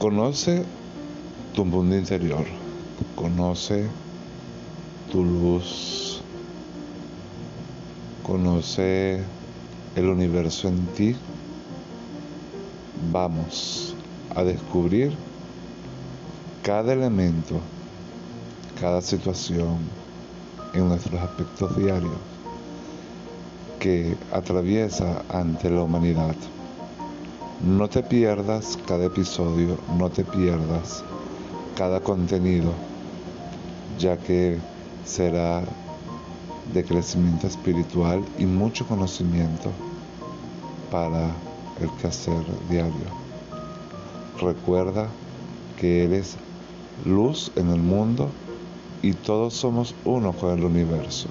Conoce tu mundo interior, conoce tu luz, conoce el universo en ti. Vamos a descubrir cada elemento, cada situación en nuestros aspectos diarios que atraviesa ante la humanidad. No te pierdas cada episodio, no te pierdas cada contenido, ya que será de crecimiento espiritual y mucho conocimiento para el quehacer diario. Recuerda que eres luz en el mundo y todos somos uno con el universo.